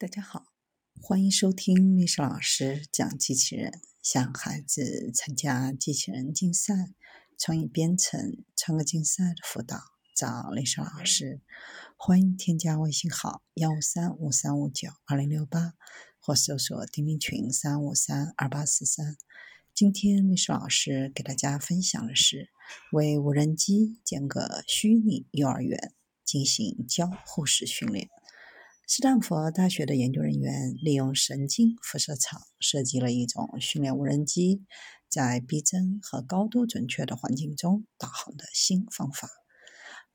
大家好，欢迎收听历史老师讲机器人，想孩子参加机器人竞赛、创意编程、创客竞赛的辅导，找历史老师。欢迎添加微信号幺五三五三五九二零六八，或搜索钉钉群三五三二八四三。今天历史老师给大家分享的是，为无人机建个虚拟幼儿园，进行交互式训练。斯坦福大学的研究人员利用神经辐射场设计了一种训练无人机在逼真和高度准确的环境中导航的新方法。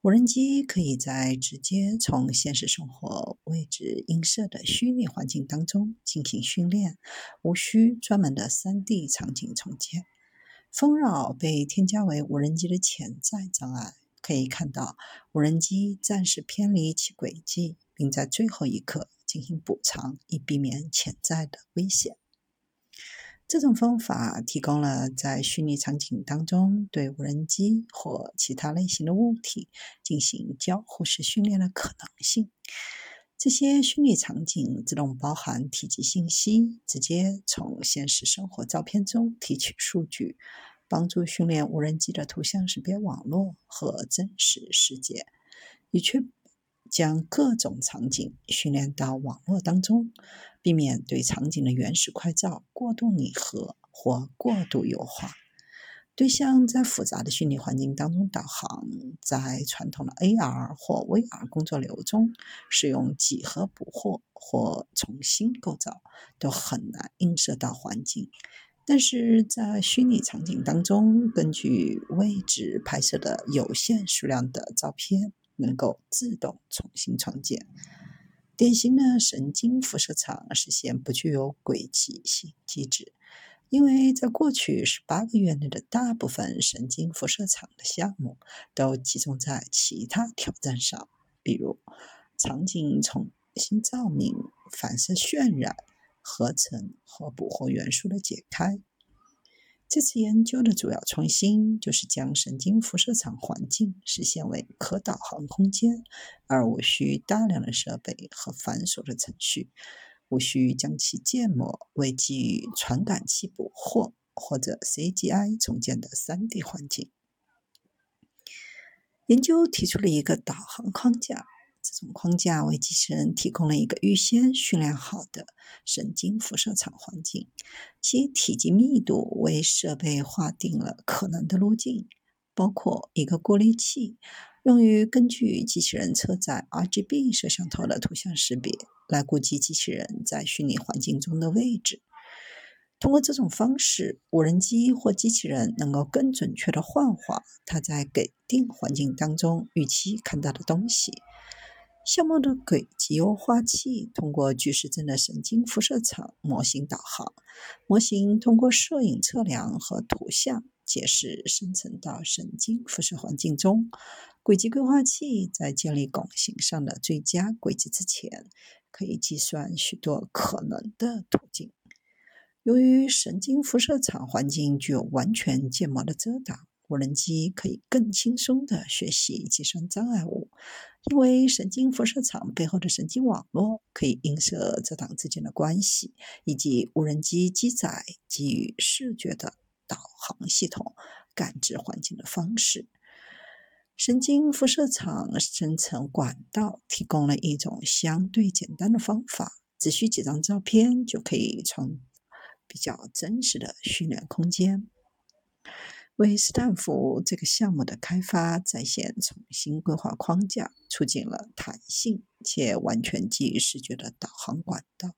无人机可以在直接从现实生活位置映射的虚拟环境当中进行训练，无需专门的 3D 场景重建。丰扰被添加为无人机的潜在障碍。可以看到，无人机暂时偏离其轨迹。并在最后一刻进行补偿，以避免潜在的危险。这种方法提供了在虚拟场景当中对无人机或其他类型的物体进行交互式训练的可能性。这些虚拟场景自动包含体积信息，直接从现实生活照片中提取数据，帮助训练无人机的图像识别网络和真实世界，以确。将各种场景训练到网络当中，避免对场景的原始快照过度拟合或过度优化。对象在复杂的虚拟环境当中导航，在传统的 AR 或 VR 工作流中使用几何捕获或重新构造，都很难映射到环境。但是在虚拟场景当中，根据位置拍摄的有限数量的照片。能够自动重新创建。典型的神经辐射场实现不具有轨迹性机制，因为在过去十八个月内的大部分神经辐射场的项目都集中在其他挑战上，比如场景重新照明、反射渲染、合成和捕获元素的解开。这次研究的主要创新就是将神经辐射场环境实现为可导航空间，而无需大量的设备和繁琐的程序，无需将其建模为基于传感器捕获或者 CGI 重建的 3D 环境。研究提出了一个导航框架。这种框架为机器人提供了一个预先训练好的神经辐射场环境，其体积密度为设备划定了可能的路径，包括一个过滤器，用于根据机器人车载 RGB 摄像头的图像识别来估计机器人在虚拟环境中的位置。通过这种方式，无人机或机器人能够更准确地幻化它在给定环境当中预期看到的东西。项目的轨迹优化器通过巨石阵的神经辐射场模型导航，模型通过摄影测量和图像解释生成到神经辐射环境中。轨迹规划器在建立拱形上的最佳轨迹之前，可以计算许多可能的途径。由于神经辐射场环境具有完全建模的遮挡。无人机可以更轻松地学习计算障碍物，因为神经辐射场背后的神经网络可以映射遮挡之间的关系，以及无人机机载基于视觉的导航系统感知环境的方式。神经辐射场生成管道提供了一种相对简单的方法，只需几张照片就可以从比较真实的训练空间。为斯坦福这个项目的开发在线重新规划框架，促进了弹性且完全基于视觉的导航管道。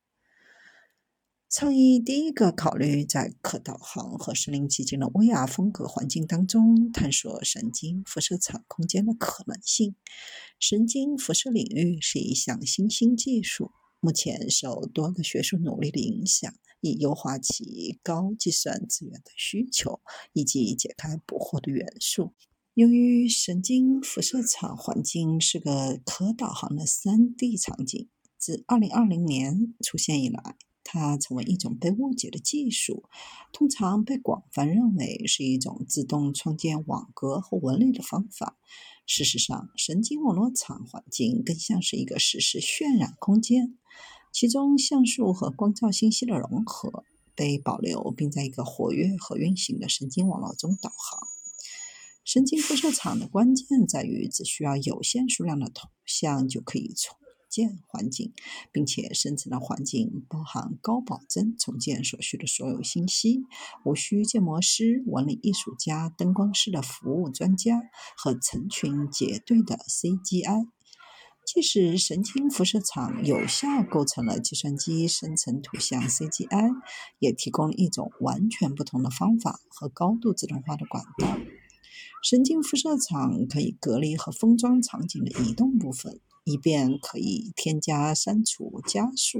倡议第一个考虑在可导航和身临其境的 VR 风格环境当中探索神经辐射场空间的可能性。神经辐射领域是一项新兴技术，目前受多个学术努力的影响。以优化其高计算资源的需求，以及解开捕获的元素。由于神经辐射场环境是个可导航的 3D 场景，自2020年出现以来，它成为一种被误解的技术，通常被广泛认为是一种自动创建网格和纹理的方法。事实上，神经网络场环境更像是一个实时渲染空间。其中像素和光照信息的融合被保留，并在一个活跃和运行的神经网络中导航。神经辐射场的关键在于，只需要有限数量的图像就可以重建环境，并且生成的环境包含高保真重建所需的所有信息，无需建模师、纹理艺术家、灯光师的服务专家和成群结队的 CGI。即使神经辐射场有效构成了计算机生成图像 CGI，也提供了一种完全不同的方法和高度自动化的管道。神经辐射场可以隔离和封装场景的移动部分，以便可以添加、删除、加速。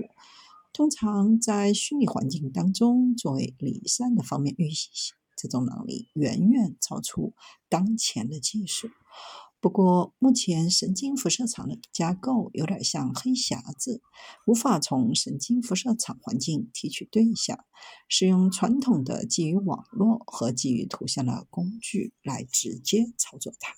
通常在虚拟环境当中作为离散的方面运行，这种能力远远超出当前的技术。不过，目前神经辐射场的架构有点像黑匣子，无法从神经辐射场环境提取对象，使用传统的基于网络和基于图像的工具来直接操作它。